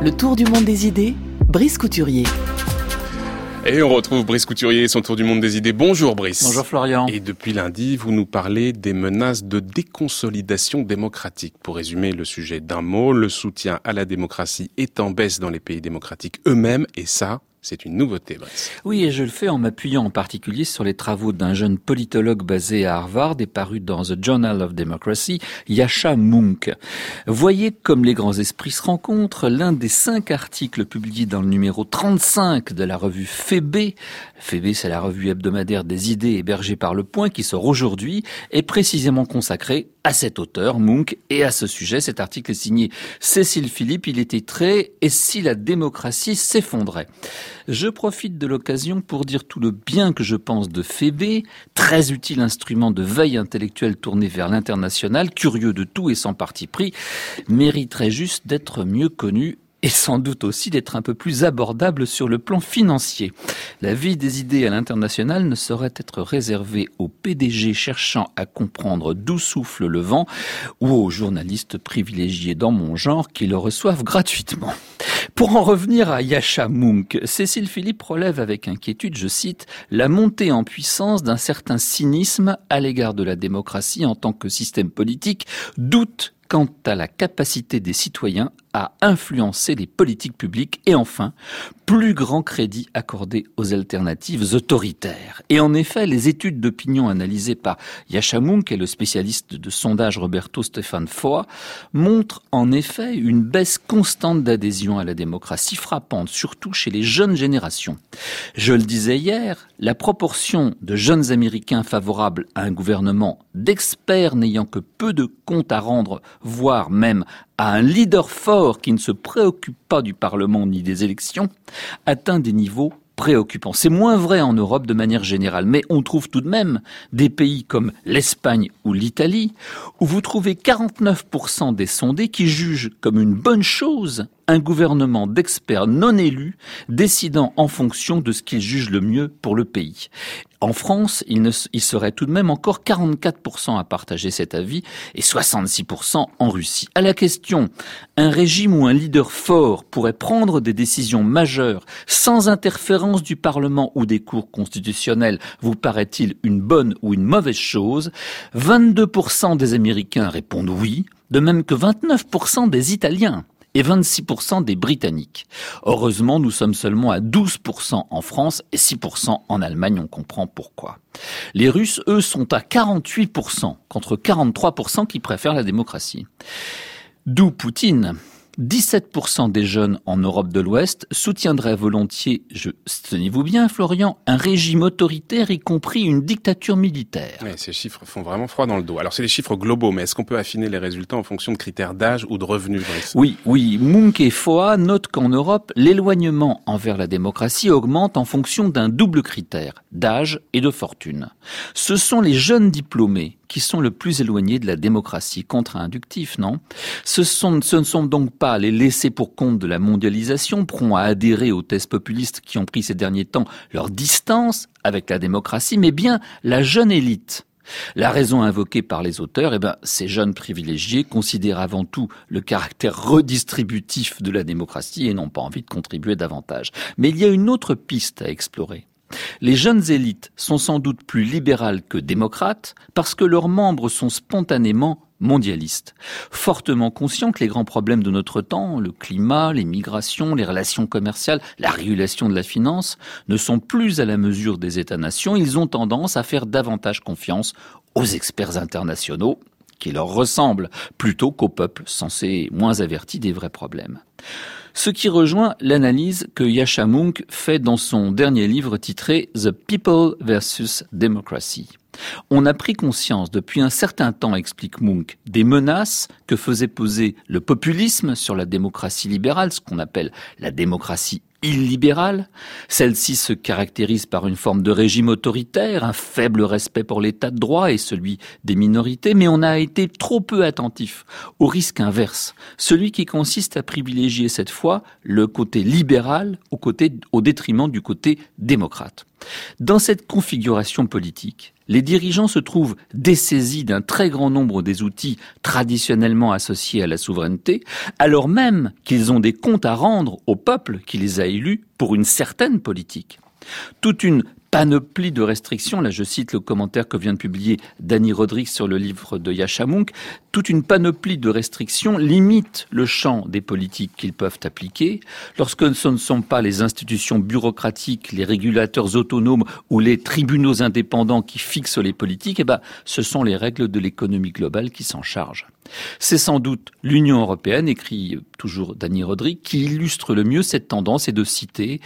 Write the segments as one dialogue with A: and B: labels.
A: Le tour du monde des idées, Brice Couturier.
B: Et on retrouve Brice Couturier et son tour du monde des idées. Bonjour Brice.
C: Bonjour Florian.
B: Et depuis lundi, vous nous parlez des menaces de déconsolidation démocratique. Pour résumer le sujet d'un mot, le soutien à la démocratie est en baisse dans les pays démocratiques eux-mêmes et ça, c'est une nouveauté, Brice.
C: Oui, et je le fais en m'appuyant en particulier sur les travaux d'un jeune politologue basé à Harvard et paru dans The Journal of Democracy, Yasha Munk. Voyez comme les grands esprits se rencontrent. L'un des cinq articles publiés dans le numéro 35 de la revue Phébé, Phébé c'est la revue hebdomadaire des idées hébergée par Le Point qui sort aujourd'hui, est précisément consacré à cet auteur, Munk, et à ce sujet. Cet article est signé Cécile Philippe. Il était très « Et si la démocratie s'effondrait ?» Je profite de l'occasion pour dire tout le bien que je pense de Phébé, très utile instrument de veille intellectuelle tourné vers l'international, curieux de tout et sans parti pris, mériterait juste d'être mieux connu et sans doute aussi d'être un peu plus abordable sur le plan financier. La vie des idées à l'international ne saurait être réservée aux PDG cherchant à comprendre d'où souffle le vent ou aux journalistes privilégiés dans mon genre qui le reçoivent gratuitement. Pour en revenir à Yasha Munk, Cécile Philippe relève avec inquiétude, je cite, la montée en puissance d'un certain cynisme à l'égard de la démocratie en tant que système politique, doute quant à la capacité des citoyens à influencer les politiques publiques et enfin, plus grand crédit accordé aux alternatives autoritaires. Et en effet, les études d'opinion analysées par Yashamunk et le spécialiste de sondage Roberto Stéphane Foa montrent en effet une baisse constante d'adhésion à la démocratie frappante, surtout chez les jeunes générations. Je le disais hier, la proportion de jeunes Américains favorables à un gouvernement d'experts n'ayant que peu de comptes à rendre, voire même à un leader fort qui ne se préoccupe pas du Parlement ni des élections, atteint des niveaux préoccupants. C'est moins vrai en Europe de manière générale, mais on trouve tout de même des pays comme l'Espagne ou l'Italie où vous trouvez 49% des sondés qui jugent comme une bonne chose un gouvernement d'experts non élus décidant en fonction de ce qu'ils jugent le mieux pour le pays. En France, il, serait tout de même encore 44% à partager cet avis et 66% en Russie. À la question, un régime ou un leader fort pourrait prendre des décisions majeures sans interférence du Parlement ou des cours constitutionnels, vous paraît-il une bonne ou une mauvaise chose? 22% des Américains répondent oui, de même que 29% des Italiens et 26% des Britanniques. Heureusement, nous sommes seulement à 12% en France et 6% en Allemagne, on comprend pourquoi. Les Russes, eux, sont à 48% contre 43% qui préfèrent la démocratie. D'où Poutine, 17% des jeunes en Europe de l'Ouest soutiendraient volontiers, je, tenez-vous bien Florian, un régime autoritaire, y compris une dictature militaire.
B: ces chiffres font vraiment froid dans le dos. Alors c'est des chiffres globaux, mais est-ce qu'on peut affiner les résultats en fonction de critères d'âge ou de revenus
C: Oui, oui. Munk et Foa notent qu'en Europe, l'éloignement envers la démocratie augmente en fonction d'un double critère, d'âge et de fortune. Ce sont les jeunes diplômés qui sont le plus éloignés de la démocratie. Contre-inductif, non? Ce, ne sont donc pas les laissés pour compte de la mondialisation, prompts à adhérer aux thèses populistes qui ont pris ces derniers temps leur distance avec la démocratie, mais bien la jeune élite. La raison invoquée par les auteurs, eh ben, ces jeunes privilégiés considèrent avant tout le caractère redistributif de la démocratie et n'ont pas envie de contribuer davantage. Mais il y a une autre piste à explorer. Les jeunes élites sont sans doute plus libérales que démocrates parce que leurs membres sont spontanément mondialistes, fortement conscients que les grands problèmes de notre temps, le climat, les migrations, les relations commerciales, la régulation de la finance, ne sont plus à la mesure des États-nations, ils ont tendance à faire davantage confiance aux experts internationaux qui leur ressemblent plutôt qu'aux peuples censés moins avertis des vrais problèmes. Ce qui rejoint l'analyse que Yasha Munk fait dans son dernier livre titré The People versus Democracy. On a pris conscience depuis un certain temps, explique Munk, des menaces que faisait poser le populisme sur la démocratie libérale, ce qu'on appelle la démocratie illibérale. Celle-ci se caractérise par une forme de régime autoritaire, un faible respect pour l'état de droit et celui des minorités, mais on a été trop peu attentif au risque inverse, celui qui consiste à privilégier cette fois le côté libéral au, au détriment du côté démocrate. Dans cette configuration politique, les dirigeants se trouvent dessaisis d'un très grand nombre des outils traditionnellement associés à la souveraineté, alors même qu'ils ont des comptes à rendre au peuple qui les a élus pour une certaine politique. Toute une panoplie de restrictions. Là, je cite le commentaire que vient de publier Danny Rodrigues sur le livre de Yachamunk. Toute une panoplie de restrictions limite le champ des politiques qu'ils peuvent appliquer. Lorsque ce ne sont pas les institutions bureaucratiques, les régulateurs autonomes ou les tribunaux indépendants qui fixent les politiques, eh ben, ce sont les règles de l'économie globale qui s'en chargent. C'est sans doute l'Union européenne, écrit toujours Dany Rodrigue, qui illustre le mieux cette tendance et de citer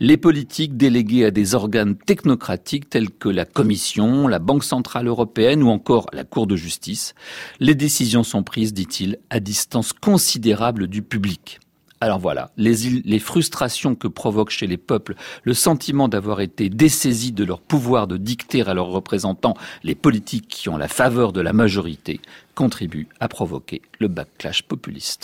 C: les politiques déléguées à des organes technocratiques tels que la Commission, la Banque centrale européenne ou encore la Cour de justice. Les décisions sont prises, dit-il, à distance considérable du public. Alors voilà, les, les, frustrations que provoque chez les peuples le sentiment d'avoir été dessaisis de leur pouvoir de dicter à leurs représentants les politiques qui ont la faveur de la majorité contribuent à provoquer le backlash populiste.